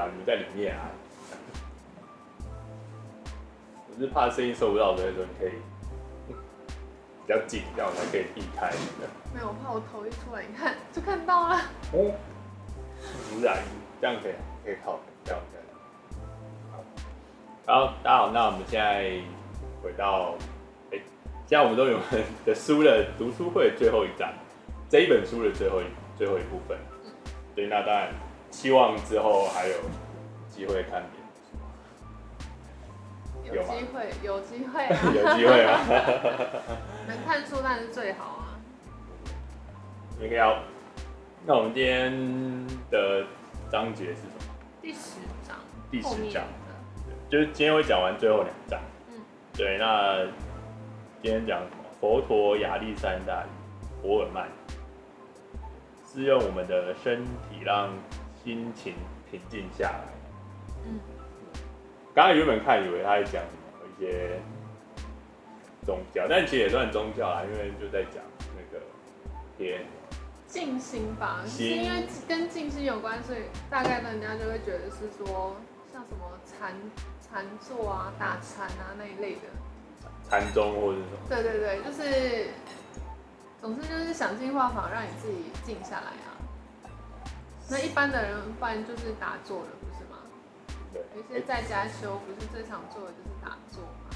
啊，你们在里面啊。我是怕声音收不到所以说，你可以比较近，这样我才可以避开。没有，我怕我头一出来，你看就看到了。哦，不然这样可以，可以靠这样。好，大家好，那我们现在回到，哎、欸，现在我们都有我们的书的读书会最后一站，这一本书的最后一最后一部分。对，那当然希望之后还有机会看点。有机会，有机会，有机会啊！能看书那是最好啊。应该要。那我们今天的章节是什么？第十章。第十章。就是今天会讲完最后两章，嗯，对，那今天讲什么？佛陀亚历山大·博尔曼是用我们的身体让心情平静下来。嗯，刚才原本看以为他在讲一些宗教，但其实也算宗教啦，因为就在讲那个天静心吧，是因为跟静心有关，所以大概人家就会觉得是说像什么禅。禅坐啊，打禅啊那一类的，禅宗或者什么？对对对，就是，总之就是想尽办法让你自己静下来啊。那一般的人，不然就是打坐了，不是吗？对。有些在家修，不是最常做的就是打坐吗？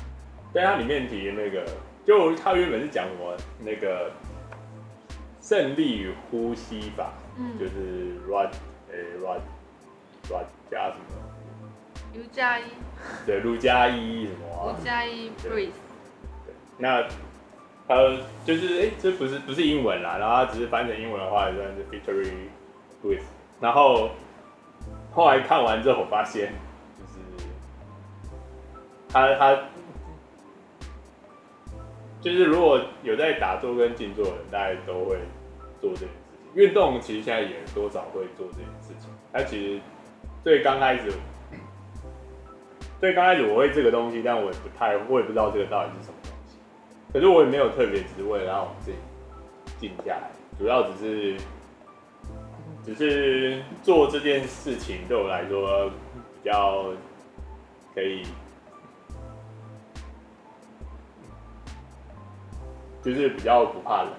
对，它里面提的那个，就它原本是讲什么那个胜利呼吸法，嗯，就是 Raj 呃 Raj Raj 加什么？卢加一，对，卢加一什么啊？卢加一 breathe。对，那呃，就是哎、欸，这不是不是英文啦，然后它只是翻成英文的话，也算是 victory breath。然后后来看完之后，我发现就是他他就是如果有在打坐跟静坐的人，大家都会做这件事情。运动其实现在也多少会做这件事情。他其实最刚开始。最刚开始我会这个东西，但我也不太，我也不知道这个到底是什么东西。可是我也没有特别，只是为了让我自己静下来，主要只是，只是做这件事情对我来说比较可以，就是比较不怕冷。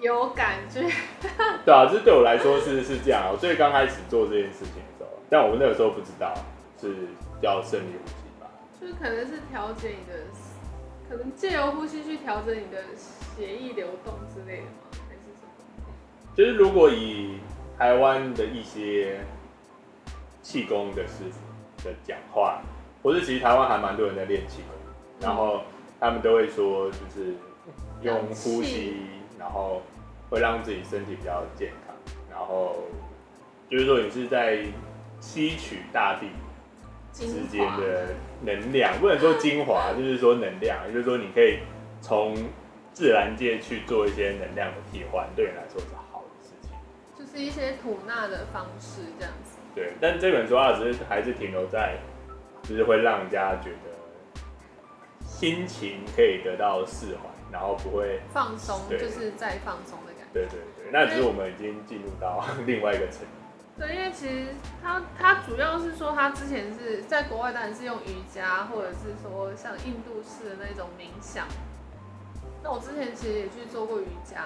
有感觉。对啊，这对我来说是是这样。我最刚开始做这件事情的时候，但我们那个时候不知道是。叫胜利呼吸吧，就是可能是调节你的，可能借由呼吸去调整你的血液流动之类的？就是如果以台湾的一些气功的师傅的讲话，或是其实台湾还蛮多人在练气功，然后他们都会说，就是用呼吸，然后会让自己身体比较健康，然后就是说你是在吸取大地。之间的能量不能说精华，就是说能量，就是说你可以从自然界去做一些能量的替换，对你来说是好。是一些吐纳的方式这样子。对，但这本书啊，只是还是停留在，就是会让人家觉得心情可以得到释怀，然后不会放松，就是再放松的感觉。对对对，那只是我们已经进入到 另外一个层面。对，因为其实他他主要是说他之前是在国外，当然是用瑜伽，或者是说像印度式的那种冥想。那我之前其实也去做过瑜伽，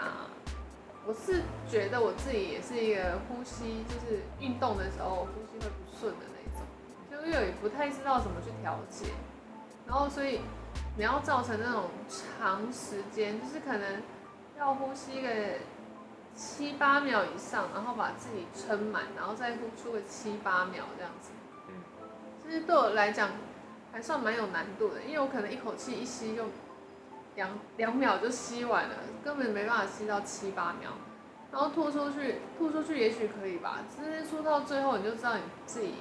我是觉得我自己也是一个呼吸，就是运动的时候呼吸会不顺的那种，就因为也不太知道怎么去调节。然后所以你要造成那种长时间，就是可能要呼吸个。七八秒以上，然后把自己撑满，然后再呼出个七八秒这样子。嗯，其实对我来讲还算蛮有难度的，因为我可能一口气一吸就两两秒就吸完了，根本没办法吸到七八秒。然后吐出去，吐出去也许可以吧，只是吐到最后你就知道你自己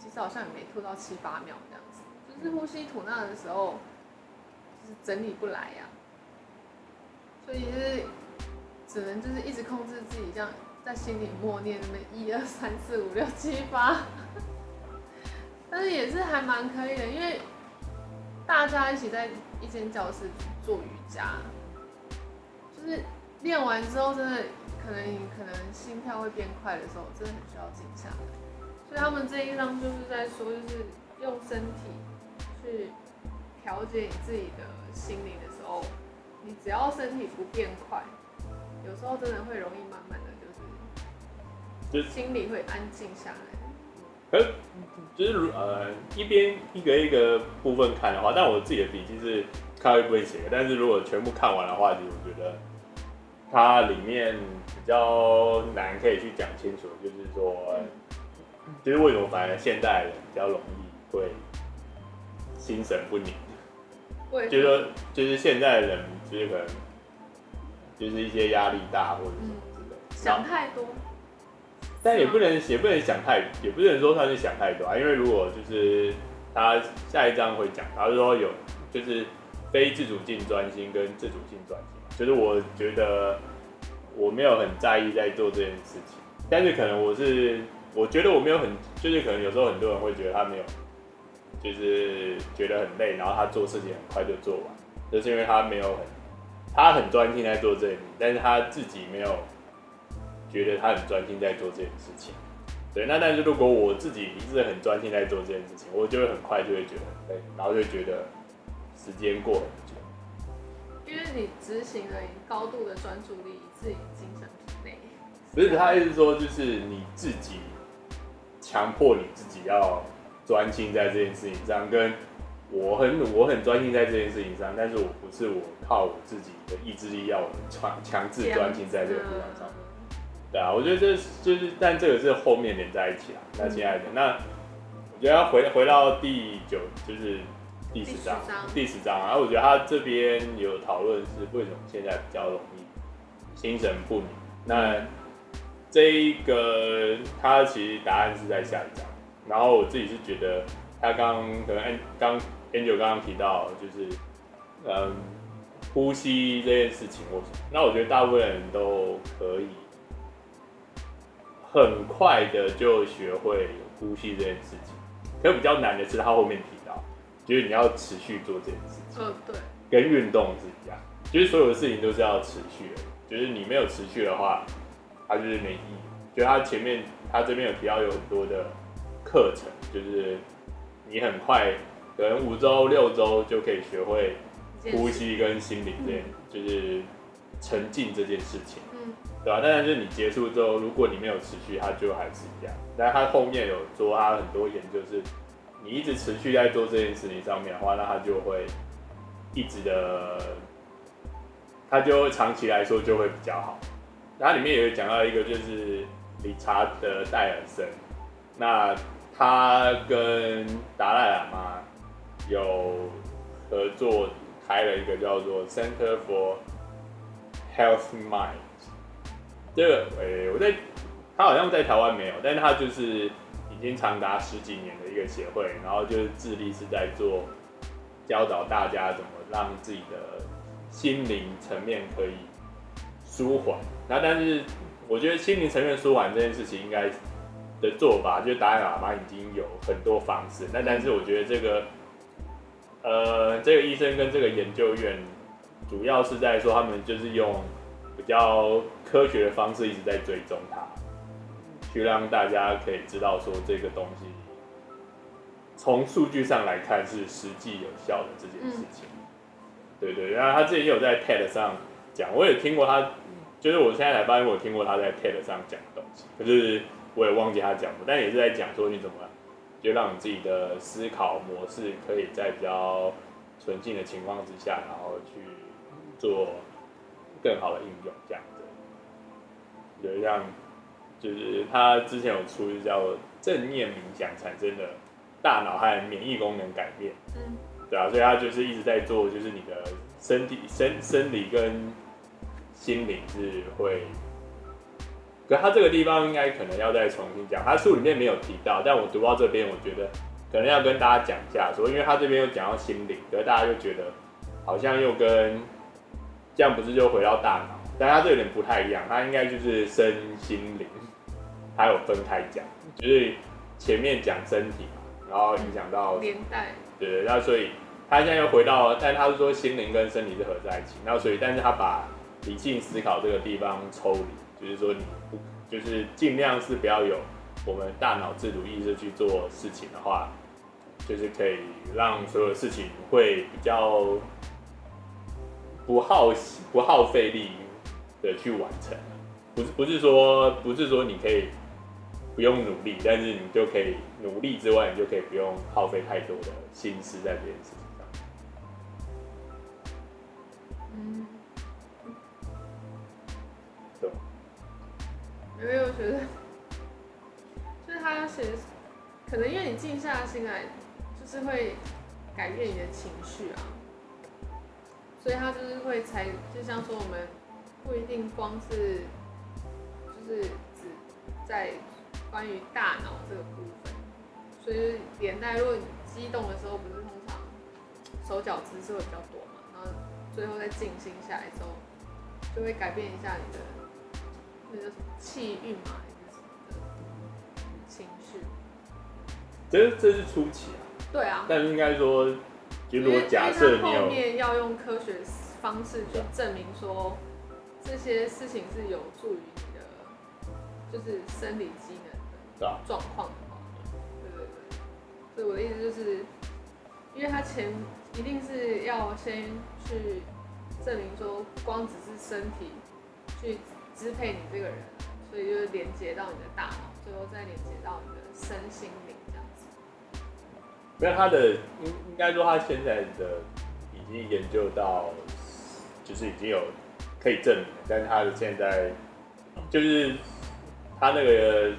其实好像也没吐到七八秒这样子，就是呼吸吐纳的时候就是整理不来呀、所以是。只能就是一直控制自己，这样在心里默念那么一二三四五六七八，但是也是还蛮可以的，因为大家一起在一间教室做瑜伽，就是练完之后，真的可能你可能心跳会变快的时候，真的很需要静下来。所以他们这一章就是在说，就是用身体去调节你自己的心理的时候，你只要身体不变快，有时候真的会容易慢慢的就是，心里会安静下来。可就是呃一边一个一个部分看的话，但我自己的笔记是看会不会写，但是如果全部看完的话，其实我觉得它里面比较难可以去讲清楚，就是说，就是为什么反而现代人比较容易会心神不宁？就是说，就是现在的人就是可能就是一些压力大或者什么之类的，嗯，想太多。但也不能也不能想太，也不能说他是想太多啊。因为如果就是他下一章会讲，他是说有就是非自主性专心跟自主性专心，就是我觉得我没有很在意在做这件事情，但是可能我是我觉得我没有很，就是可能有时候很多人会觉得他没有，就是觉得很累，然后他做事情很快就做完，就是因为他没有很他很专心在做这一，但是他自己没有。觉得他很专心在做这件事情，对。那但是如果我自己一直很专心在做这件事情，我就会很快就会觉得很累，然后就会觉得时间过很久。因为你执行了高度的专注力，自己精神疲累。不是，他意思说就是你自己强迫你自己要专心在这件事情上，跟我很我很专心在这件事情上，但是我不是我靠我自己的意志力要强强制专心在这个地方上。对啊，我觉得这就是，但这个是后面连在一起啊。那亲爱的，嗯、那我觉得要回回到第九，就是第十章，第十章啊。然后我觉得他这边有讨论是为什么现在比较容易心神不宁。那这一个他其实答案是在下一章。然后我自己是觉得他刚可能刚 Angel 刚刚提到，就是嗯呼吸这件事情，我那我觉得大部分人都可以。很快的就学会呼吸这件事情，可比较难的是他后面提到，就是你要持续做这件事情。嗯，对，跟运动是一样，就是所有的事情都是要持续的，就是你没有持续的话，它就是没意义。就他前面他这边有提到有很多的课程，就是你很快可能五周六周就可以学会呼吸跟心灵这件，就是沉浸这件事情。对吧、啊？但是你结束之后，如果你没有持续，它就还是一样。但是它后面有做它很多研究，是你一直持续在做这件事情上面的话，那它就会一直的，它就长期来说就会比较好。它里面也有讲到一个，就是理查德戴尔森，那他跟达赖喇嘛有合作开了一个叫做 Center for Health Mind。这个诶、我在他好像在台湾没有，但他就是已经长达十几年的一个协会，然后就是致力是在做教导大家怎么让自己的心灵层面可以舒缓。那但是我觉得心灵层面舒缓这件事情应该的做法，就是达赖喇嘛已经有很多方式。那但是我觉得这个呃，这个医生跟这个研究院主要是在说，他们就是用比较。科学的方式一直在追踪它，去让大家可以知道说这个东西从数据上来看是实际有效的这件事情。嗯、对对，然后他之前有在 TED 上讲，我也听过他，就是我现在才发现我听过他在 TED 上讲的东西，可是我也忘记他讲过，但也是在讲说你怎么就让你自己的思考模式可以在比较纯净的情况之下，然后去做更好的应用这样。有一样，就是他之前有出一叫正念冥想产生的大脑和免疫功能改变，嗯，对啊，所以他就是一直在做，就是你的身体、生生理跟心灵是会，可他这个地方应该可能要再重新讲，他书里面没有提到，但我读到这边，我觉得可能要跟大家讲一下，说因为他这边又讲到心灵，可是大家就觉得好像又跟这样不是就回到大脑。但它这有点不太一样，它应该就是身心灵，它有分开讲，就是前面讲身体嘛，然后影响到连带，对对，那所以他现在又回到，但他是说心灵跟身体是合在一起，那所以但是他把理性思考这个地方抽离，就是说你不就是尽量是不要有我们大脑自主意识去做事情的话，就是可以让所有事情会比较不耗不耗费力的去完成。不是不是说不是说你可以不用努力，但是你就可以努力之外，你就可以不用耗费太多的心思在这件事情上。嗯，对。因为我觉得，就是他要写，可能因为你静下心来，就是会改变你的情绪啊，所以他就是会才，就像说我们不一定光是。就是只在关于大脑这个部分，所以连带，如果你激动的时候，不是通常手脚姿势会比较多嘛，然后最后再静心下来之后，就会改变一下你的那个什么气运嘛，还是什么的情绪。这这是初期啊。对啊。但是应该说，就如果假设你后面要用科学方式去证明说这些事情是有助于你的。就是生理机能的状况的话，对对对，所以我的意思就是，因为他前一定是要先去证明说，光只是身体去支配你这个人，所以就是连接到你的大脑，最后再连接到你的身心。因为他的应应该说他现在的已经研究到，就是已经有可以证明，但是他的现在就是。他那个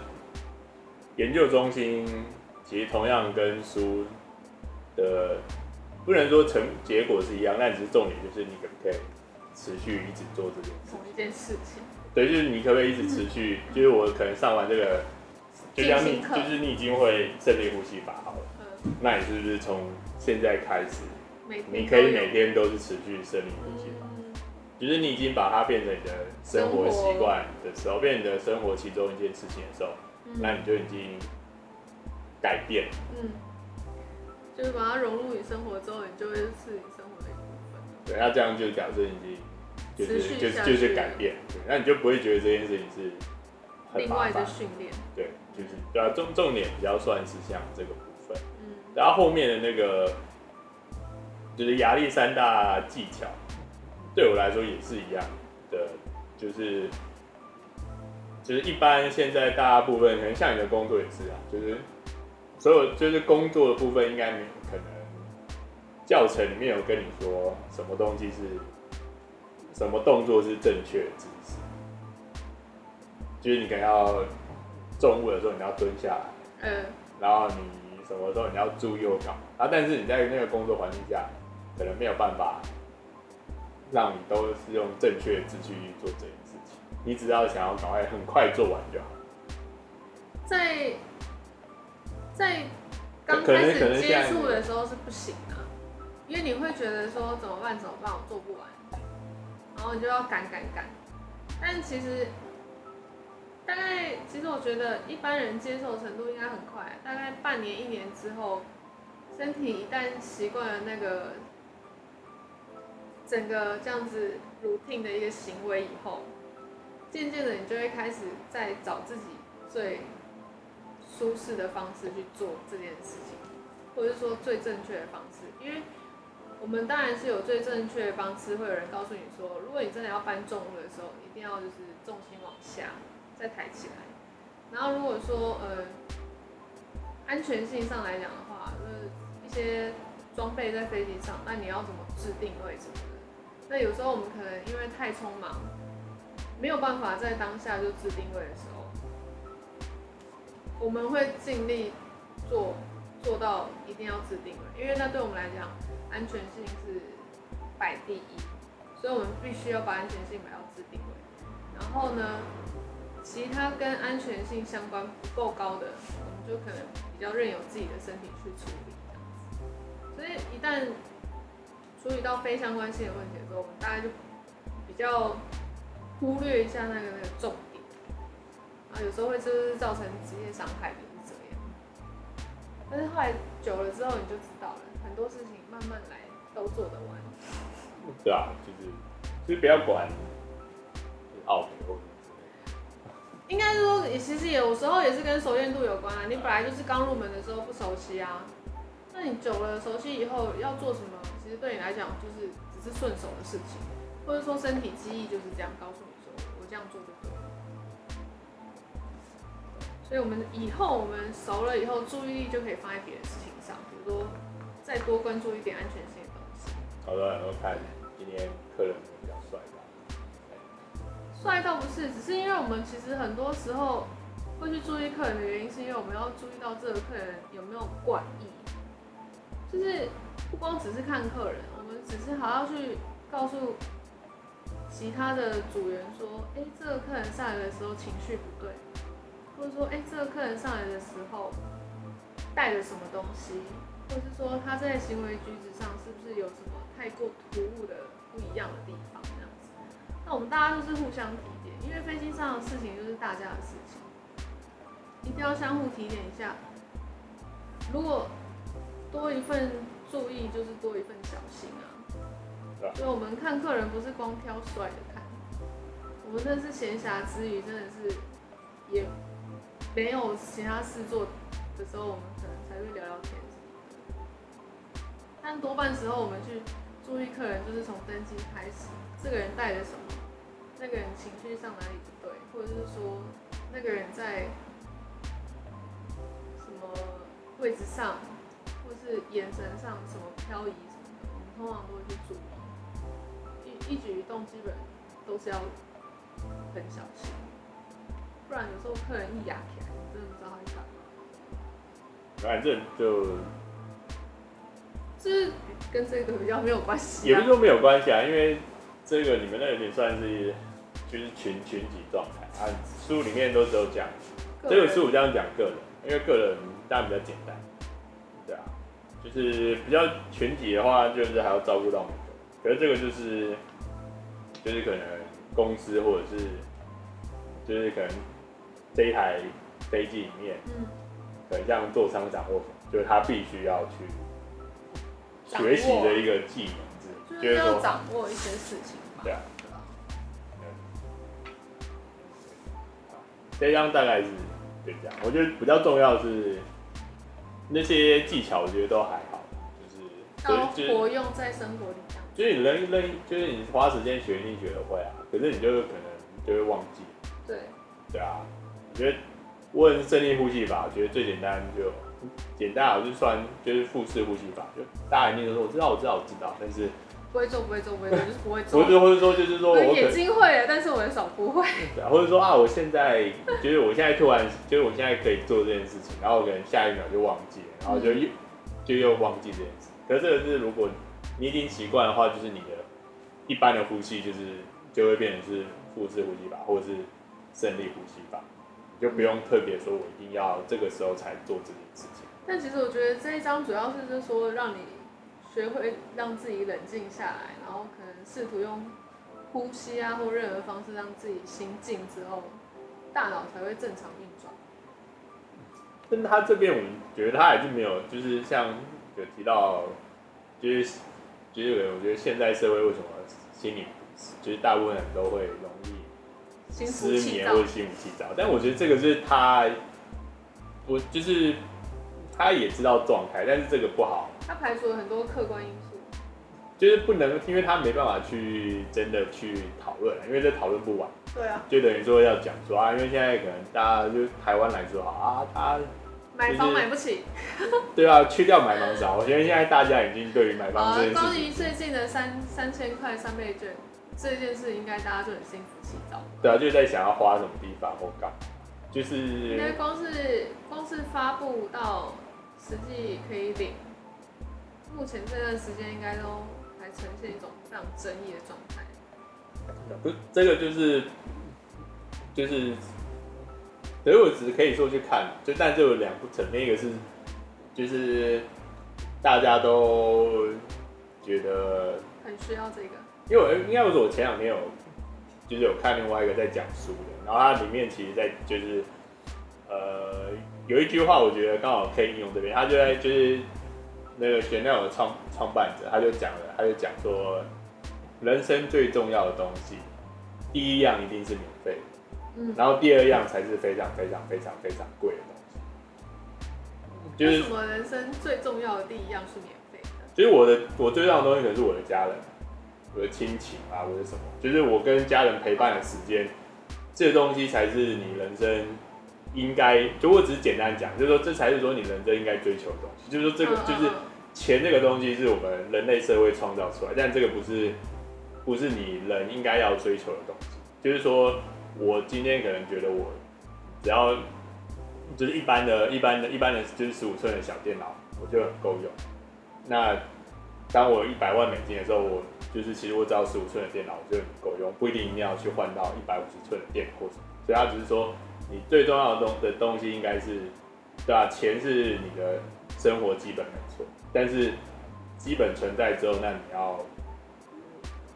研究中心其实同样跟书的不能说成结果是一样，但只是重点就是你可不可以持续一直做这件事。同一件事情。对，就是你可不可以一直持续？就是我可能上完这个，就像你，就是你已经会正念呼吸法好了。嗯。那你是不是从现在开始，你可以每天都是持续生理呼吸法？就是你已经把它变成你的生活习惯的时候，变成你的生活其中一件事情的时候，嗯、那你就已经改变。嗯，就是把它融入你生活之后，你就会是你生活的一部分。对，那这样就假设已经就是就是就是改变，对，那你就不会觉得这件事情是。另外的训练。对，就是对啊，重重点比较算是像这个然后后面的那个就是亚历山大技巧。对我来说也是一样的，就是就是一般现在大部分可能像你的工作也是啊，就是所有就是工作的部分应该没有可能教程里面有跟你说什么东西是什么动作是正确的姿势，就是你可能要重物的时候你要蹲下来，嗯，然后你什么时候你要注右脚啊，但是你在那个工作环境下可能没有办法。让你都是用正确的秩序去做这件事情，你只要想要赶快很快做完就好。在在刚开始接触的时候是不行的，因为你会觉得说怎么办怎么办，我做不完，然后你就要赶赶赶。但其实大概其实我觉得一般人接受程度应该很快，大概半年一年之后，身体一旦习惯了那个。整个这样子 routine 的一个行为以后，渐渐的你就会开始在找自己最舒适的方式去做这件事情，或者是说最正确的方式。因为我们当然是有最正确的方式，会有人告诉你说，如果你真的要搬重物的时候，一定要就是重心往下再抬起来。然后如果说呃安全性上来讲的话，就是一些装备在飞机上，那你要怎么制定位置？那有时候我们可能因为太匆忙，没有办法在当下就制定位的时候，我们会尽力做做到一定要制定位，因为那对我们来讲安全性是摆第一，所以我们必须要把安全性摆到制定位。然后呢，其他跟安全性相关不够高的，我们就可能比较任由自己的身体去处理。所以一旦处理到非相关性的问题的时候，我们大概就比较忽略一下那个那个重点，啊，有时候会就是造成职业伤害，就是这样。但是后来久了之后，你就知道了，很多事情慢慢来都做得完。对啊，就是就是不要管奥美或。应该是说，也其实有时候也是跟熟练度有关啊。你本来就是刚入门的时候不熟悉啊，那你久了熟悉以后要做什么，其实对你来讲就是只是顺手的事情，或者说身体记忆就是这样告诉你说，我这样做就对了。所以我们以后我们熟了以后，注意力就可以放在别的事情上，比如说再多关注一点安全性的东西。好的，我看今天客人。帅倒不是，只是因为我们其实很多时候会去注意客人的原因，是因为我们要注意到这个客人有没有怪异，就是不光只是看客人，我们只是还要去告诉其他的组员说，哎、这个客人上来的时候情绪不对，或者说，哎、这个客人上来的时候带了什么东西，或者是说他在行为举止上是不是有什么太过突兀的不一样的地方。那我们大家都是互相提点，因为飞机上的事情就是大家的事情，一定要相互提点一下。如果多一份注意，就是多一份小心啊。所以我们看客人不是光挑帅的看，我们真的是闲暇之余，真的是也没有其他事做的时候，我们可能才会聊聊天。但多半时候我们去注意客人，就是从登机开始。这个人带着什么？那个人情绪上哪里不对，或者是说那个人在什么位置上，或是眼神上什么漂移什么的，我们通常都会去注意，一一举一动基本都是要很小心，不然有时候客人一哑起来，你真的不知道他在干嘛。反正就就是跟这个比较没有关系，也不是说没有关系啊，因为。这个你们那有点算是，就是群群体状态啊。书里面都只有讲，这个书我这样讲个人，因为个人当然比较简单，对啊，就是比较群体的话，就是还要照顾到每个人。可是这个就是，就是可能公司或者是，就是可能这一台飞机里面，嗯，可能像座舱长或就是他必须要去学习的一个技能。就是要掌握一些事情嘛。对啊。这张大概是就这样，我觉得比较重要的是那些技巧，我觉得都还好，就是要活用在生活里。就是你扔一扔，就是你花时间学，你学得会啊，可是你就可能就会忘记。对。对啊，我觉得问正念呼吸法，我觉得最简单就简单，我就算就是腹式呼吸法，就大家一定都说我知道，我知道，我知道，但是。不会做，不会做，不会做，就是不会做。或者或者说就是说我眼睛会了，但是我的手不会。对啊，或者说啊，我现在就是我现在突然就是我现在可以做这件事情，然后可能下一秒就忘记了，然后就又、嗯、就又忘记这件事。可是这个是如果你已经习惯的话，就是你的一般的呼吸就是就会变成是腹式呼吸法，或者是胜利呼吸法，你就不用特别说我一定要这个时候才做这件事情。但其实我觉得这一章主要是就是说让你。学会让自己冷静下来，然后可能试图用呼吸啊或任何方式让自己心静之后，大脑才会正常运转。但他这边我们觉得他还是没有，就是像有提到，就是就是我觉得现在社会为什么心理就是大部分人都会容易失眠或者心浮气躁，但我觉得这个是他，我就是他也知道状态，但是这个不好。他排除了很多客观因素，就是不能，因为他没办法去真的去讨论，因为这讨论不完。对啊。就等于说要讲说啊，因为现在可能大家就台湾来说好啊，他、就是、买房买不起。对啊，去掉买房少，我觉得现在大家已经对于买房这件事情。关于最近的三三千块三倍券这件事，应该大家就很心浮气躁。对啊，就在想要花什么地方或干，就是。应该光是光是发布到实际可以领。目前这段时间应该都还呈现一种非常争议的状态。不，这个就是就是，所以我只是可以说去看，就但就有两部层面，一个是就是大家都觉得很需要这个，因为我应该不是我前两天有就是有看另外一个在讲书的，然后它里面其实在就是呃有一句话，我觉得刚好可以应用这边，他就在就是。那个 Chanel 的创创办者，他就讲了，他就讲说，人生最重要的东西，第一样一定是免费，嗯，然后第二样才是非常非常非常非常贵的东西。就是为什么人生最重要的第一样是免费的？就是我的我最重要的东西可能是我的家人，我的亲情啊，或者什么，就是我跟家人陪伴的时间，这个东西才是你人生应该，就我只是简单讲，就是说这才是说你人生应该追求的东西，就是说这个就是钱这个东西是我们人类社会创造出来，但这个不是不是你人应该要追求的东西，就是说我今天可能觉得我只要。就是一般的、一般的、一般的，就是十五寸的小电脑，我就很够用。那当我一百万美金的时候，我就是其实我只要十五寸的电脑，我就很够用，不一定一定要去换到一百五十寸的电脑什么。所以他只是说，你最重要的东的东西应该是，对吧？钱是你的生活基本没错，但是基本存在之后，那你要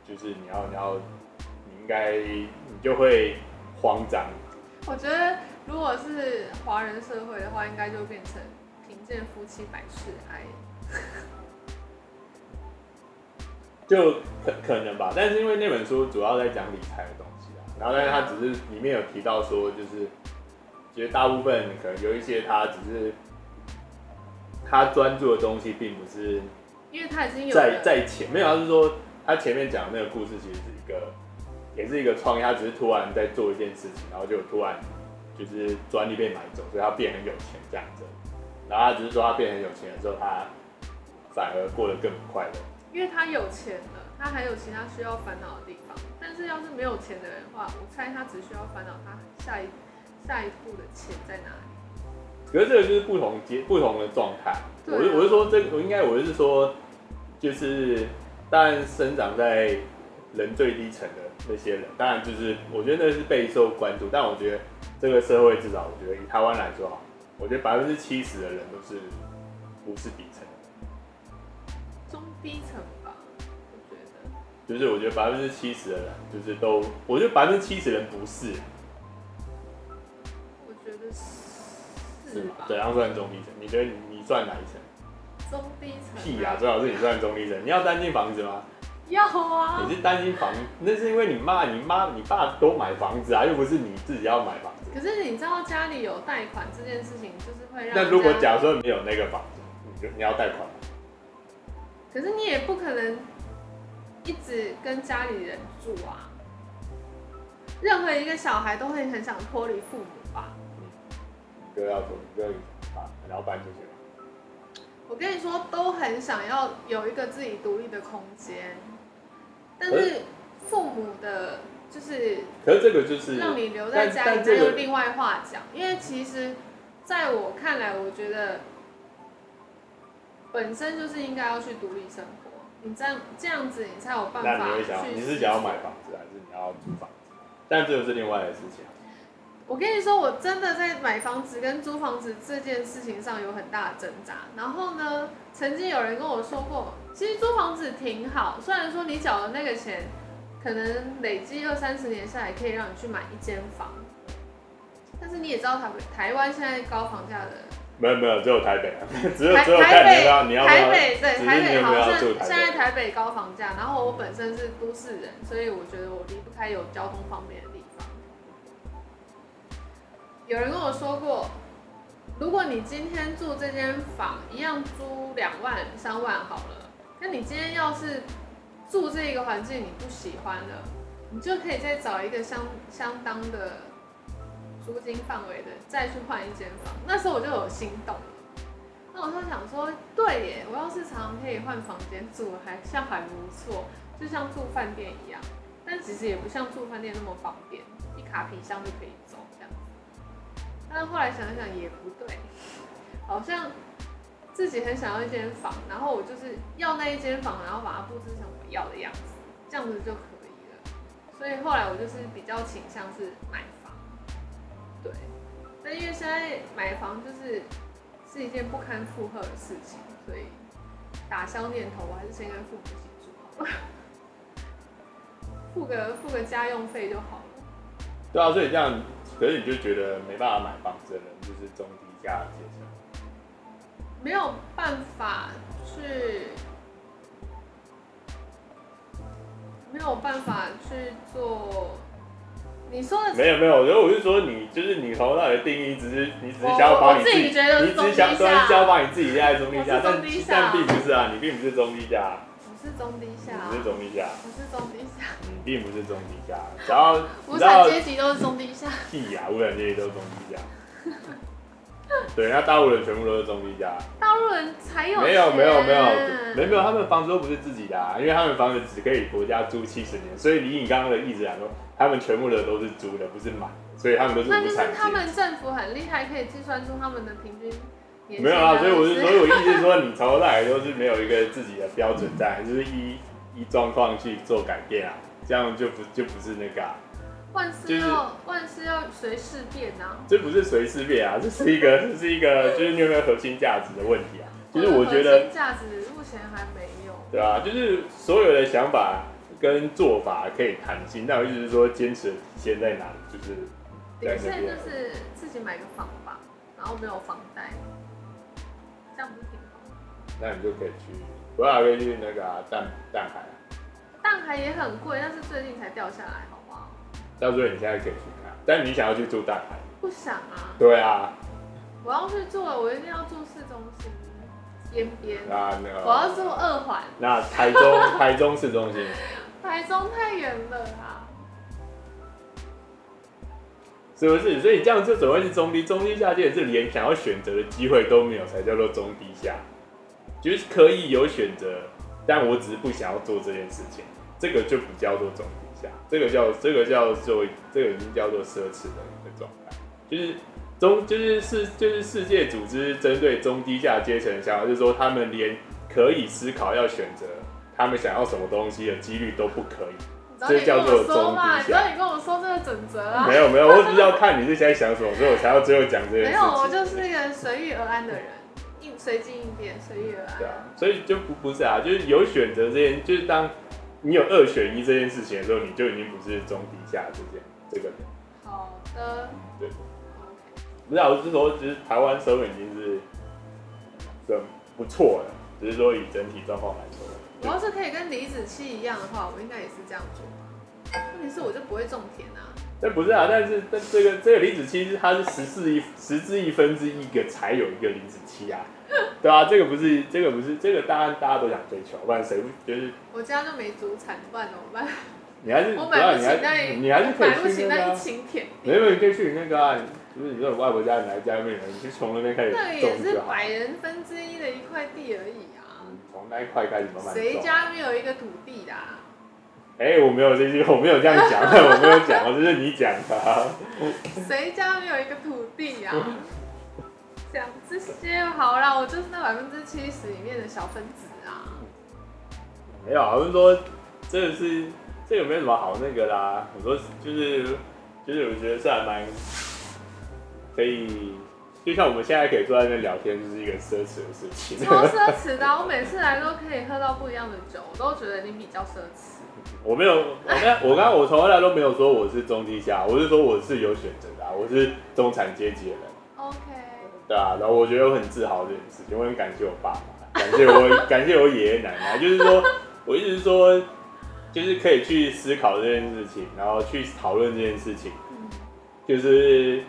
就是你要你要你应该你就会慌张。我觉得。如果是华人社会的话，应该就变成贫贱夫妻百事哀，就可可能吧。但是因为那本书主要在讲理财的东西啊，然后但是他只是里面有提到说，就是其实大部分可能有一些他只是他专注的东西，并不是因为他已经有在在前面，他是说他前面讲的那个故事其实是一个也是一个创业，他只是突然在做一件事情，然后就突然。就是专利被买走，所以他变很有钱这样子。然后他只是说他变很有钱的时候，他反而过得更不快乐。因为他有钱了，他还有其他需要烦恼的地方。但是要是没有钱的人的话，我猜他只需要烦恼他下一下一步的钱在哪里。可是这个就是不同阶不同的状态。啊、我是我是说这个，我应该我是说，就是当然生长在人最低层的那些人，当然就是我觉得那是备受关注，但我觉得。这个社会至少，我觉得以台湾来说，我觉得百分之七十的人都是不是底层的，中低层吧，我觉得。就是我觉得百分之七十的人，就是都，我觉得百分之七十人不是。是。是吗？怎样算中低层？你觉得你算哪一层？中低层。屁呀！最好是你算中低层。你要担心房子吗？要啊！你是担心房，那是因为你妈、你妈、你爸都买房子啊，又不是你自己要买房子。可是你知道家里有贷款这件事情，就是会让……那如果假如说没有那个房子，你就你要贷款吗？可是你也不可能一直跟家里人住啊。任何一个小孩都会很想脱离父母你哥要走，你哥把老板这些。我跟你说，都很想要有一个自己独立的空间。但是父母的，就是，可是这个就是让你留在家里，没有另外话讲。因为其实，在我看来，我觉得本身就是应该要去独立生活。你这样这样子，你才有办法去。你是想要买房子，还是你要租房子？但这个是另外的事情。我跟你说，我真的在买房子跟租房子这件事情上有很大的挣扎。然后呢，曾经有人跟我说过，其实租房子挺好，虽然说你缴的那个钱，可能累积二三十年下来可以让你去买一间房，但是你也知道台台湾现在高房价的，没有没有，只有台北，只有台只有台北你要台北对台北好像现在台北高房价，然后我本身是都市人，所以我觉得我离不开有交通方便的地方。有人跟我说过，如果你今天住这间房，一样租两万、三万好了，那你今天要是住这一个环境你不喜欢了，你就可以再找一个相相当的租金范围的，再去换一间房。那时候我就有心动了。那我就想说，对耶，我要是常常可以换房间住，还像还不错，就像住饭店一样。但其实也不像住饭店那么方便，一卡皮箱就可以。但后来想想也不对，好像自己很想要一间房，然后我就是要那一间房，然后把它布置成我要的样子，这样子就可以了。所以后来我就是比较倾向是买房，对。但因为现在买房就是是一件不堪负荷的事情，所以打消念头，我还是先跟父母一起住好了，付个付个家用费就好了。对啊，所以这样。可是你就觉得没办法买房子的人就是中低价阶层，没有办法去，没有办法去做你说的没有没有，我觉得我是说你就是你从头到尾的定义，只是你只是想要把你自己，你只是想专想要把你自己压在中低价，但但并不是啊，你并不是中低价。我是中低价，你是中低下，我是中低下，你并不是中低下，然后 无产阶级都是中低下，屁呀，无产阶级都是中低价。对，那大陆人全部都是中低价。大陆人才有没有没有没有没有没有，他们房子都不是自己的啊，因为他们房子只可以国家租七十年，所以以你刚刚的意思来说，他们全部的都是租的，不是买，所以他们都是无产阶级。那就是他们政府很厉害，可以计算出他们的平均年。没有啊，所以我是所以我意思是说，你从头到尾都是没有一个自己的标准在，就是依依状况去做改变啊，这样就不就不是那个、啊。万事要万事要随事变啊！这不是随事变啊，这是一个这是一个就是你有没有核心价值的问题啊。其实我觉得核心价值目前还没有。对啊，就是所有的想法跟做法可以弹性，但我意思是说坚持的底线在哪里？就是底线就是自己买个房吧，然后没有房贷，这样不是挺好？那你就可以去，我还可以去那个淡淡海啊。淡海也很贵，但是最近才掉下来。到时候你现在可以去看，但你想要去住淡海？不想啊。对啊。我要去住了，我一定要住市中心边边。啊，那个。我要住二环。那台中，台中市中心。台中太远了啊。是不是？所以这样就怎么会是中低？中低价也是连想要选择的机会都没有，才叫做中低下。就是可以有选择，但我只是不想要做这件事情，这个就不叫做中低下。这个叫这个叫做这个已经叫做奢侈的一个状态，就是中就是世就是世界组织针对中低下阶层想法，就是说他们连可以思考要选择他们想要什么东西的几率都不可以，这叫做中低价。你知道你跟我说这个准则啊？没有没有，我只是要看你是现在想什么，所以我才要最后讲这个。没有，我就是一个随遇而安的人，应随机应变，随遇而安。对啊，所以就不不是啊，就是有选择这件，就是当。你有二选一这件事情的时候，你就已经不是中低下这件这个人。好的。对。不是啊，我是说，其实台湾社会已经是很不错了，只是说以整体状况来说。我要是可以跟李子柒一样的话，我应该也是这样做。问题是我就不会种田啊。但不是啊，但是但这个这个李子柒是，它是十四亿十之亿分之一个才有一个李子柒啊。对啊，这个不是，这个不是，这个当然大家都想追求，不然谁不就是？我家就没祖产，不然怎么办？你还是我买不起那，你还是可以去那一顷田。没有，你可以去那个啊，就是你说你外婆家，你来家里面，你去从那边开始种。那也是百人分之一的一块地而已啊。从那一块开始慢慢种。谁家没有一个土地的？哎，我没有这些，我没有这样讲，我没有讲，我这是你讲的。谁家没有一个土地呀？讲这些好啦，我就是那百分之七十里面的小分子啊。没有，我是说，这个是这个没有什么好那个啦。我说就是就是，我觉得是还蛮可以，就像我们现在可以坐在那边聊天，就是一个奢侈的事情。超奢侈的，我每次来都可以喝到不一样的酒，我都觉得你比较奢侈。我没有，我刚我刚我从来都没有说我是中低下，我是说我是有选择的，我是中产阶级的人。OK。对啊，然后我觉得我很自豪这件事情，我很感谢我爸妈，感谢我，感谢我爷爷奶奶。就是说，我一直说，就是可以去思考这件事情，然后去讨论这件事情。就是，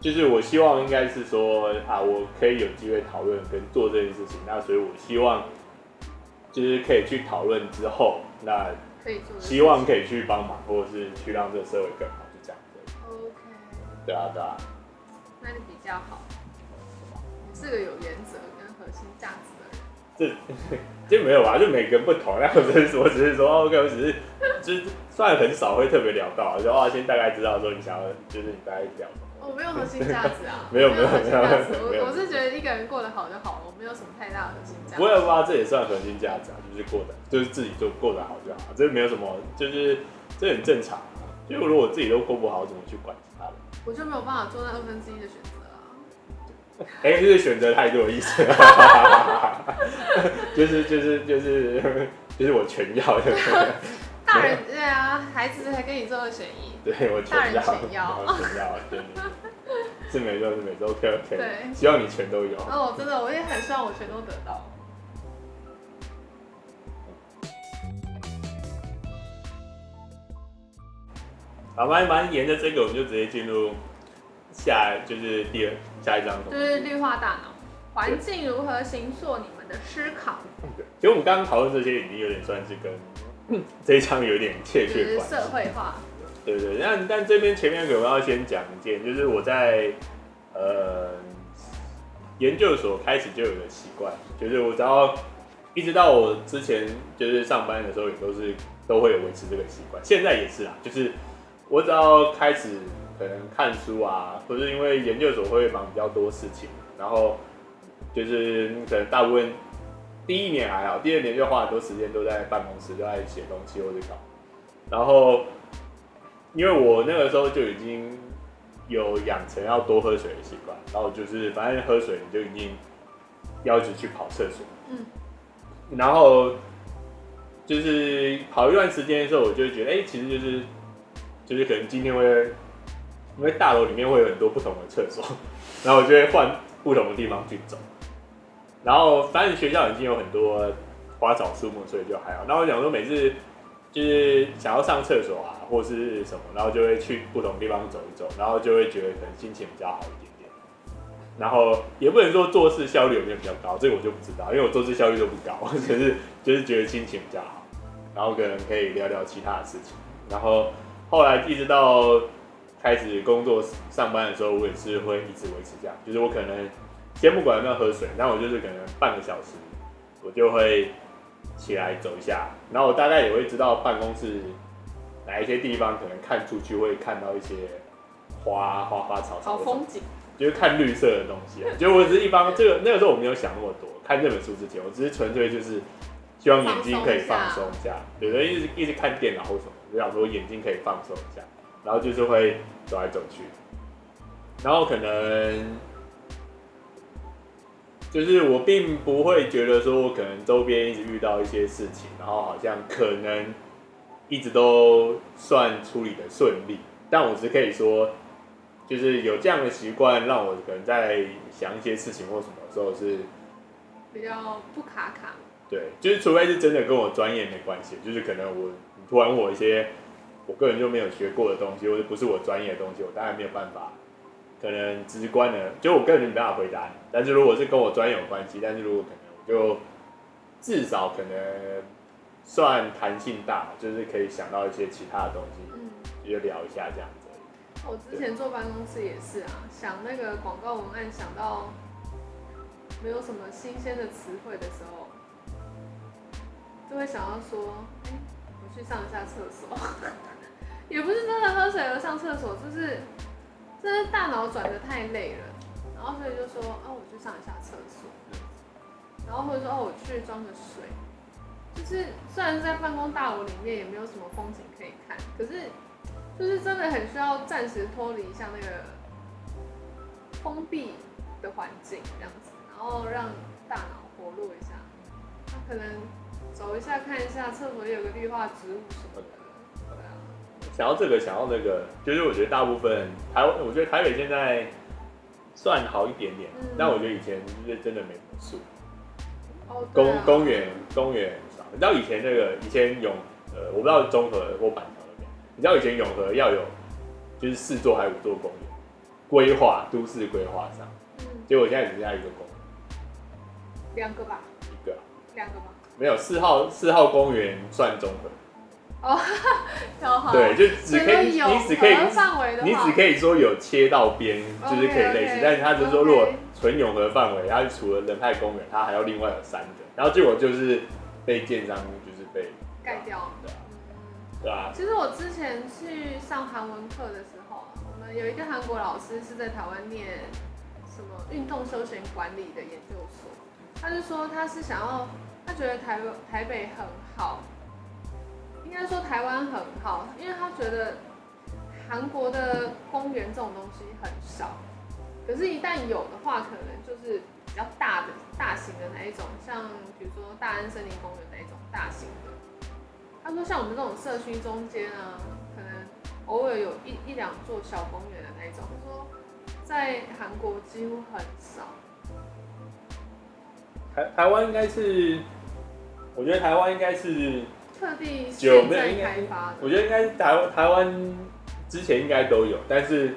就是我希望应该是说啊，我可以有机会讨论跟做这件事情。那所以我希望，就是可以去讨论之后，那可以做希望可以去帮忙，或者是去让这个社会更好，就这样子。OK。对啊，对啊。那你比较好，你是个有原则跟核心价值的人。这就没有吧？就每个人不同。那我只是说，只是说，OK，我只是就是算很少会特别聊到，就哦，先大概知道说你想要，就是你大概聊什么。我没有核心价值啊，没有没有核心价值。我我是觉得一个人过得好就好了，我没有什么太大的核心价值。不会吧？这也算核心价值啊，就是过得，就是自己就过得好就好，这没有什么，就是这很正常啊。就如果我自己都过不好，怎么去管他？我就没有办法做那二分之一的选择啊！哎、欸，就是选择太多的意思，就是就是就是 就是我全要的。大人对啊，孩子才跟你做二选一。对，我全要，全要，全要，对，是没错，是没错，OK OK。对，希望你全都有。哦，真的，我也很希望我全都得到。好，慢慢沿着这个，我们就直接进入下，就是第二下一章，就是绿化大脑，环境如何形塑你们的思考。对，其实我们刚刚讨论这些，已经有点算是跟 这一章有点切切关系。社会化。对对，但但这边前面我要先讲一件，就是我在呃研究所开始就有个习惯，就是我只要一直到我之前就是上班的时候，也都是都会有维持这个习惯，现在也是啊，就是我只要开始可能看书啊，或是因为研究所会忙比较多事情，然后就是可能大部分第一年还好，第二年就花很多时间都在办公室，都在写东西或者搞，然后。因为我那个时候就已经有养成要多喝水的习惯，然后就是反正喝水你就一定要一直去跑厕所，嗯，然后就是跑一段时间的时候，我就会觉得，哎、欸，其实就是就是可能今天会因为大楼里面会有很多不同的厕所，然后我就会换不同的地方去走，然后反正学校已经有很多花草树木，所以就还好。然后我想说每次。就是想要上厕所啊，或是什么，然后就会去不同地方走一走，然后就会觉得可能心情比较好一点点。然后也不能说做事效率有没有比较高，这个我就不知道，因为我做事效率都不高，可 是就是觉得心情比较好，然后可能可以聊聊其他的事情。然后后来一直到开始工作上班的时候，我也是会一直维持这样，就是我可能先不管有没有喝水，但我就是可能半个小时，我就会。起来走一下，然后我大概也会知道办公室哪一些地方可能看出去会看到一些花花花草草，好风景，就是看绿色的东西。就我只是一般这个那个时候我没有想那么多，看这本书之前，我只是纯粹就是希望眼睛可以放松一下，有人，一直一直看电脑或什么，就想说眼睛可以放松一下，然后就是会走来走去，然后可能。就是我并不会觉得说，我可能周边一直遇到一些事情，然后好像可能一直都算处理的顺利，但我只可以说，就是有这样的习惯，让我可能在想一些事情或什么时候是比较不卡卡。对，就是除非是真的跟我专业没关系，就是可能我突然问我一些我个人就没有学过的东西，或者不是我专业的东西，我当然没有办法。可能直观的，就我个人没办法回答你。但是如果是跟我专业有关系，但是如果可能，我就至少可能算弹性大，就是可以想到一些其他的东西，嗯，就聊一下这样子。我之前坐办公室也是啊，想那个广告文案，想到没有什么新鲜的词汇的时候，就会想要说，哎、欸，我去上一下厕所，也不是真的喝水而上厕所，就是。真的大脑转的太累了，然后所以就说，哦，我去上一下厕所，然后或者说，哦，我去装个水，就是虽然是在办公大楼里面，也没有什么风景可以看，可是就是真的很需要暂时脱离一下那个封闭的环境这样子，然后让大脑活络一下，那可能走一下看一下厕所里有个绿化植物什么的。想要这个，想要那个，就是我觉得大部分台湾，我觉得台北现在算好一点点，嗯、但我觉得以前就是真的没什么树。哦，公公园公园。你知道以前那个以前永呃，我不知道中和或板桥那边，你知道以前永和要有就是四座还是五座公园规划都市规划上，嗯，结果现在只剩下一个公园，两个吧，一个，两个吗，没有四号四号公园算中和。哦，对，就只可以，你只可以，你只可以说有切到边，就是可以类似，但是他就是说，如果纯永和范围，它除了仁泰公园，它还要另外有三个，然后结果就是被建商就是被盖掉，对啊，对啊。其实我之前去上韩文课的时候，我们有一个韩国老师是在台湾念什么运动休闲管理的研究所，他就说他是想要，他觉得台台北很好。应该说台湾很好，因为他觉得韩国的公园这种东西很少，可是，一旦有的话，可能就是比较大的、大型的那一种，像比如说大安森林公园那一种大型的。他说，像我们这种社区中间啊，可能偶尔有一一两座小公园的那一种。他说，在韩国几乎很少。台台湾应该是，我觉得台湾应该是。特地现在开发的，我觉得应该台台湾之前应该都有，但是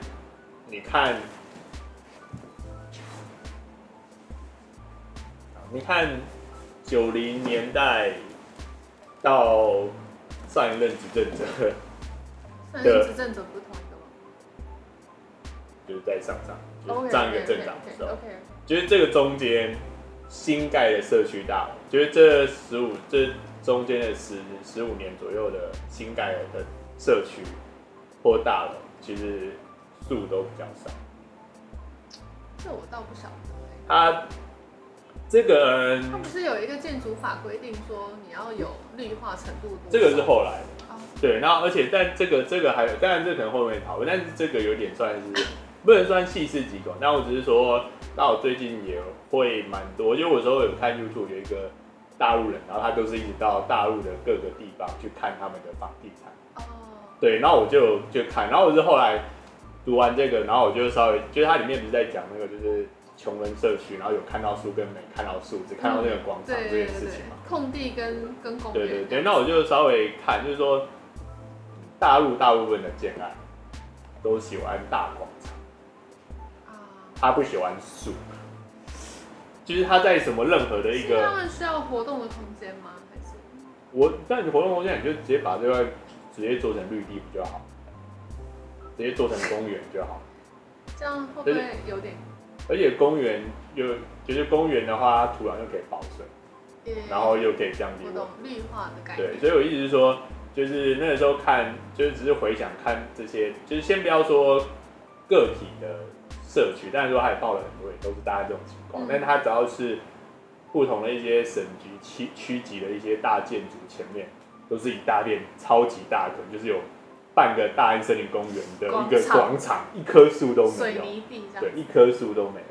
你看，你看九零年代到上一任执政者，上一任执政者不是同一个吗？就是在上上，就是、上一个镇长的时候 okay, okay, okay. 就是这个中间新盖的社区大楼，就是这十五这中间的十十五年左右的新盖的社区或大楼，其实树都比较少。这我倒不晓得。它这个它不是有一个建筑法规定说你要有绿化程度多？这个是后来哦。对，然后而且但这个这个还有，当然这可能后面讨论，但是这个有点算是 不能算细思极恐。但我只是说。那我最近也会蛮多，因为我有时候有看 YouTube，有一个大陆人，然后他都是一直到大陆的各个地方去看他们的房地产。哦。对，然后我就就看，然后我是后来读完这个，然后我就稍微，就是它里面不是在讲那个就是穷人社区，然后有看到树跟没看到树，只看到那个广场这件事情嘛。空地跟跟公园。对对对，那我就稍微看，就是说大陆大部分的建案都喜欢大广场。他不喜欢树，就是他在什么任何的一个，他们需要活动的空间吗？还是我在你活动空间，你就直接把这块直接做成绿地不就好？直接做成公园就好。这样会不会有点？而且公园又就是公园的话，它土壤又可以保水，欸、然后又可以降低温，绿化的概念。对，所以我一直是说，就是那个时候看，就是只是回想看这些，就是先不要说个体的。社区，但是说他也报了很多，也都是大概这种情况。嗯、但是他只要是不同的一些省级区区级的一些大建筑前面，都是一大片超级大，可能就是有半个大安森林公园的一个广场，一棵树都没有，水泥地这样，对，一棵树都没有。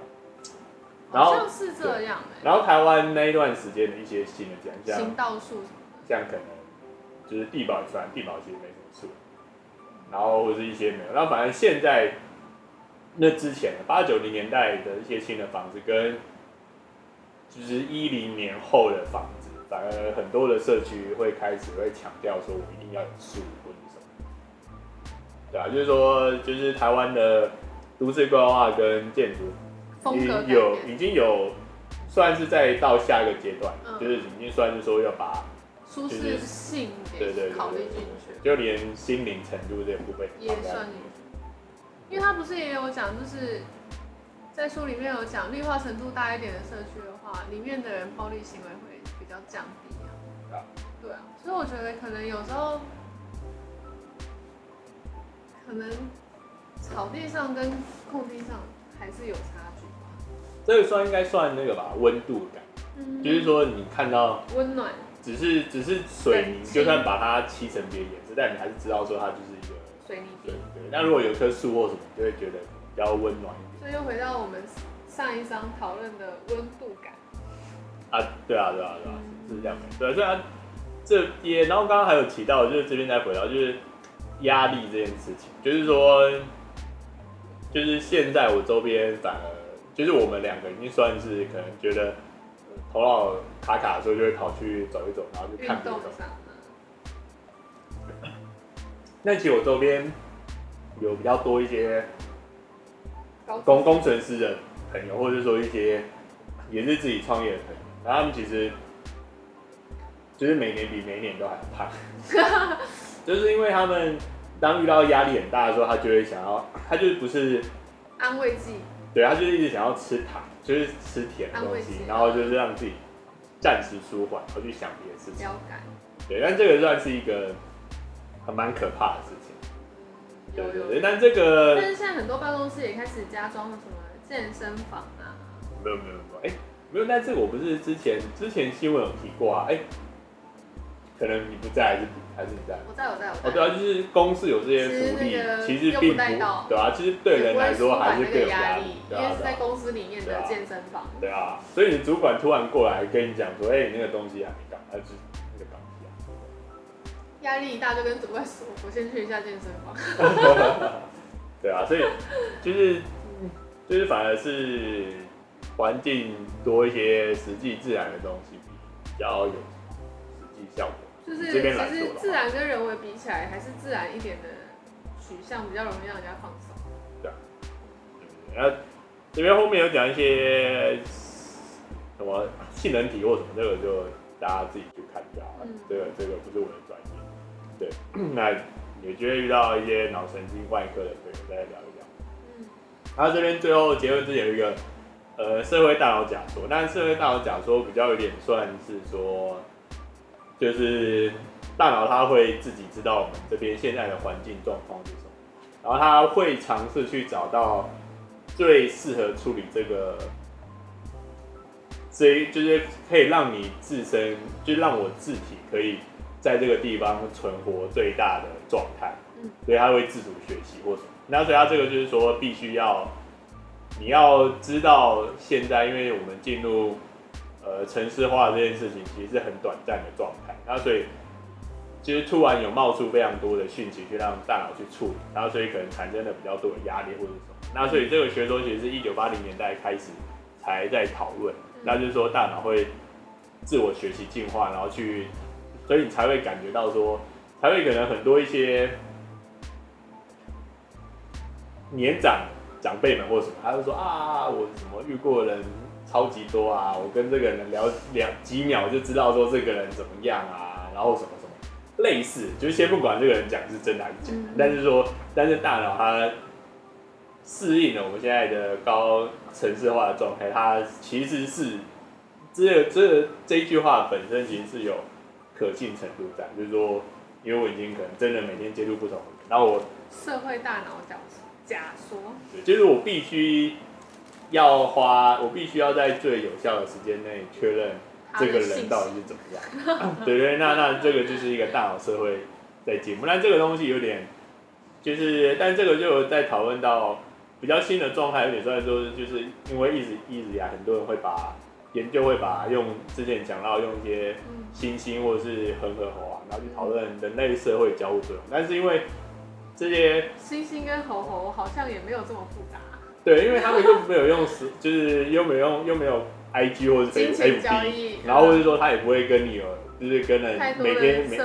然后是这样。然后台湾那一段时间的一些新的奖项，行道树什么的，像可能就是地保算，地保其实没什么树，然后或是一些没有。然后反正现在。那之前的八九零年代的一些新的房子，跟就是一零年后的房子，反而很多的社区会开始会强调说，我一定要有树对啊，就是说，就是台湾的都市规划跟建筑，已经有已经有算是在到下一个阶段，嗯、就是已经算是说要把舒适性对对考虑进去，就连心灵程度这部分也算。因为他不是也有讲，就是在书里面有讲，绿化程度大一点的社区的话，里面的人暴力行为会比较降低啊。对啊，所以我觉得可能有时候，可能草地上跟空地上还是有差距吧。这个算应该算那个吧，温度感，嗯、就是说你看到温暖，只是只是水泥，就算把它漆成别的颜色，但你还是知道说它就是一个。水泥对，对，那如果有棵树或什么，就会觉得比较温暖一点。所以又回到我们上一章讨论的温度感。啊，对啊，对啊，对啊，是这样的。对，虽然这也，然后刚刚还有提到，就是这边再回到，就是压力这件事情，就是说，就是现在我周边反而，就是我们两个已经算是可能觉得头脑卡卡的时候，就会跑去走一走，然后去看别的。那其实我周边有比较多一些工工程师的朋友，或者说一些也是自己创业的朋友，然后他们其实就是每年比每年都还胖，就是因为他们当遇到压力很大的时候，他就会想要，他就是不是安慰剂，对，他就是一直想要吃糖，就是吃甜的东西，然后就是让自己暂时舒缓，然后去想别的事情。对，但这个算是一个。还蛮可怕的事情，对对对，但这个，但是现在很多办公室也开始加装什么健身房啊？没有没有没有，哎、欸，没有，但这个我不是之前之前新闻有提过啊，哎、欸，可能你不在还是还是你在？我在我在我在。哦对啊，就是公司有这些福利，其实并不，对啊，其实对人来说还是更有压力，因为是在公司里面的健身房。对啊，所以你主管突然过来跟你讲说，哎、欸，你那个东西还没搞，还是。压力一大，就跟主管说：“我先去一下健身房。”对啊，所以就是 就是反而是环境多一些实际自然的东西比较有实际效果。就是其实自然跟人为比起来，还是自然一点的取向比较容易让人家放松。对啊，然后这边后面有讲一些什么性能体或什么，这个就大家自己去看就好了。嗯、这个这个不是我的专业。对，那也觉得遇到一些脑神经外科的朋友再聊一聊。嗯，然后这边最后结论是有一个呃社会大脑假说，但社会大脑假说比较有点算是说，就是大脑它会自己知道我们这边现在的环境状况是什么，然后它会尝试去找到最适合处理这个，所以就是可以让你自身，就让我自体可以。在这个地方存活最大的状态，所以他会自主学习或什么。那所以它这个就是说，必须要你要知道现在，因为我们进入呃城市化这件事情，其实是很短暂的状态。那所以其实突然有冒出非常多的讯息去让大脑去处理，然后所以可能产生了比较多的压力或者什么。那所以这个学说其实是一九八零年代开始才在讨论，那就是说大脑会自我学习进化，然后去。所以你才会感觉到说，才会可能很多一些年长长辈们或什么，他就说啊，我什么遇过的人超级多啊，我跟这个人聊两几秒就知道说这个人怎么样啊，然后什么什么类似，就是先不管这个人讲是真的还是假，但是说，但是大脑它适应了我们现在的高城市化的状态，它其实是这个这个这一句话本身其实是有。可信程度在，就是说，因为我已经可能真的每天接触不同然后我社会大脑假假说，对，就是我必须要花，我必须要在最有效的时间内确认这个人到底是怎么样，对对，那那这个就是一个大脑社会在进步，但这个东西有点，就是，但这个就在讨论到比较新的状态，有点算说，就是因为一直一直以来很多人会把。研究会把用之前讲到用一些星星或者是恒河猴啊，然后去讨论人类社会交互作用。但是因为这些星星跟猴猴好像也没有这么复杂。对，因为他们又没有用就是又没有用又没有 IG 或者是 FB，然后或者说他也不会跟你有就是跟人每天每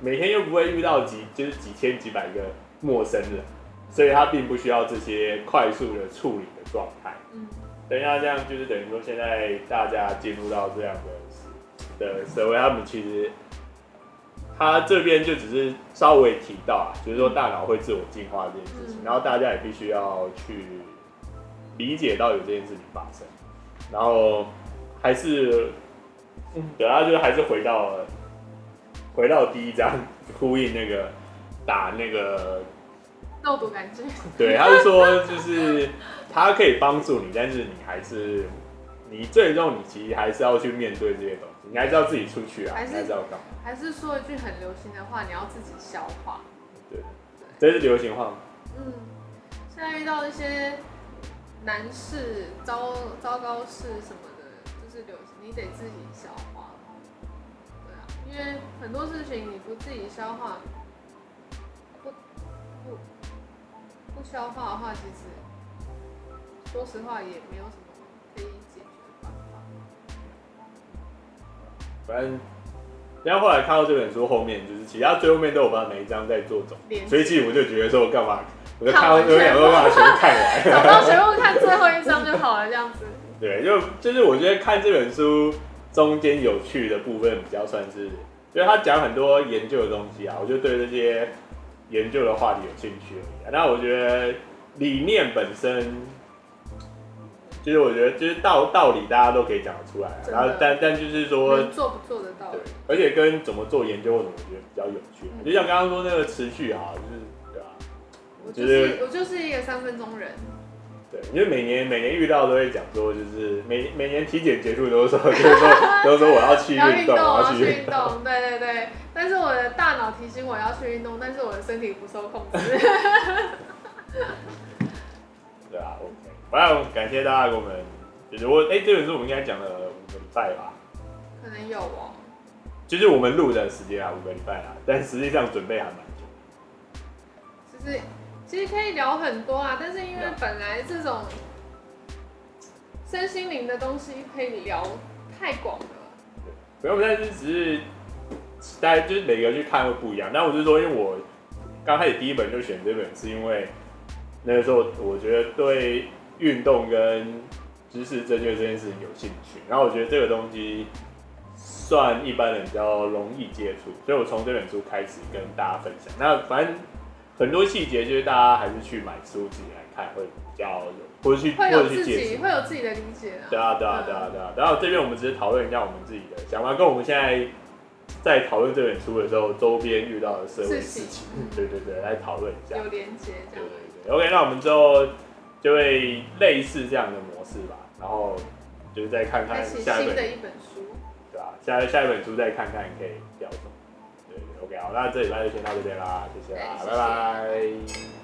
每天又不会遇到几就是几千几百个陌生人，所以他并不需要这些快速的处理的状态。嗯。等一下，这样就是等于说，现在大家进入到这样的的社会，他们其实他这边就只是稍微提到啊，就是说大脑会自我进化这件事情，然后大家也必须要去理解到有这件事情发生，然后还是，对啊就是还是回到回到第一章，呼应那个打那个。肉毒杆菌，对，他是说，就是他可以帮助你，但是你还是，你最终你其实还是要去面对这些东西，你还是要自己出去啊，还是，还是要干嘛？还是说一句很流行的话，你要自己消化。对，对，这是流行话吗？嗯，现在遇到一些难事、糟糟糕事什么的，就是流行，你得自己消化。对啊，因为很多事情你不自己消化，不不。不消化的话，其实说实话也没有什么可以解决的办法。反正，然后后来看到这本书后面，就是其他最后面都有把每一章在做总结，所以其实我就觉得说，干嘛？我就看到有两个办法全部看完，找到全部看最后一章就好了，这样子。对，就就是我觉得看这本书中间有趣的部分比较算是，因为他讲很多研究的东西啊，我就对这些。研究的话题有兴趣而已，那我觉得理念本身，就是我觉得就是道道理大家都可以讲得出来，然后但但就是说做不做得到，对，而且跟怎么做研究或怎么，我觉得比较有趣，就像刚刚说那个持续啊，就是？我就是我就是一个三分钟人。对，因为每年每年遇到都会讲说，就是每每年体检结束都说，就是说都说我要去运动，我要去运动，对对对。但是我的大脑提醒我要去运动，但是我的身体不受控制。对啊，OK。反正感谢大家给我们，就是我哎、欸，这本书我们应该讲了五个礼拜吧？可能有哦。就是我们录的时间啊，五个礼拜啊，但实际上准备还蛮久。其实。其实可以聊很多啊，但是因为本来这种身心灵的东西可以聊太广了。对，不用，但是只是大家就是每个人去看会不一样。但我就是说，因为我刚开始第一本就选这本，是因为那个时候我觉得对运动跟知识正确这件事情有兴趣，然后我觉得这个东西算一般人比较容易接触，所以我从这本书开始跟大家分享。那反正很多细节就是大家还是去买书自己来看会比较有，或者去或者去解释，会有自己的理解啊。对啊，对啊，对啊，对啊。然后这边我们只是讨论一下我们自己的想法，跟我们现在在讨论这本书的时候，周边遇到的社会事情，对对对，来讨论一下。有连接，这样。对对对。OK，那我们之后就会类似这样的模式吧，然后就是再看看下一本新的一本书，对吧？下下一本书再看看可以聊什么。，OK，好，那这礼拜就先到这边啦，谢谢啦，谢谢拜拜。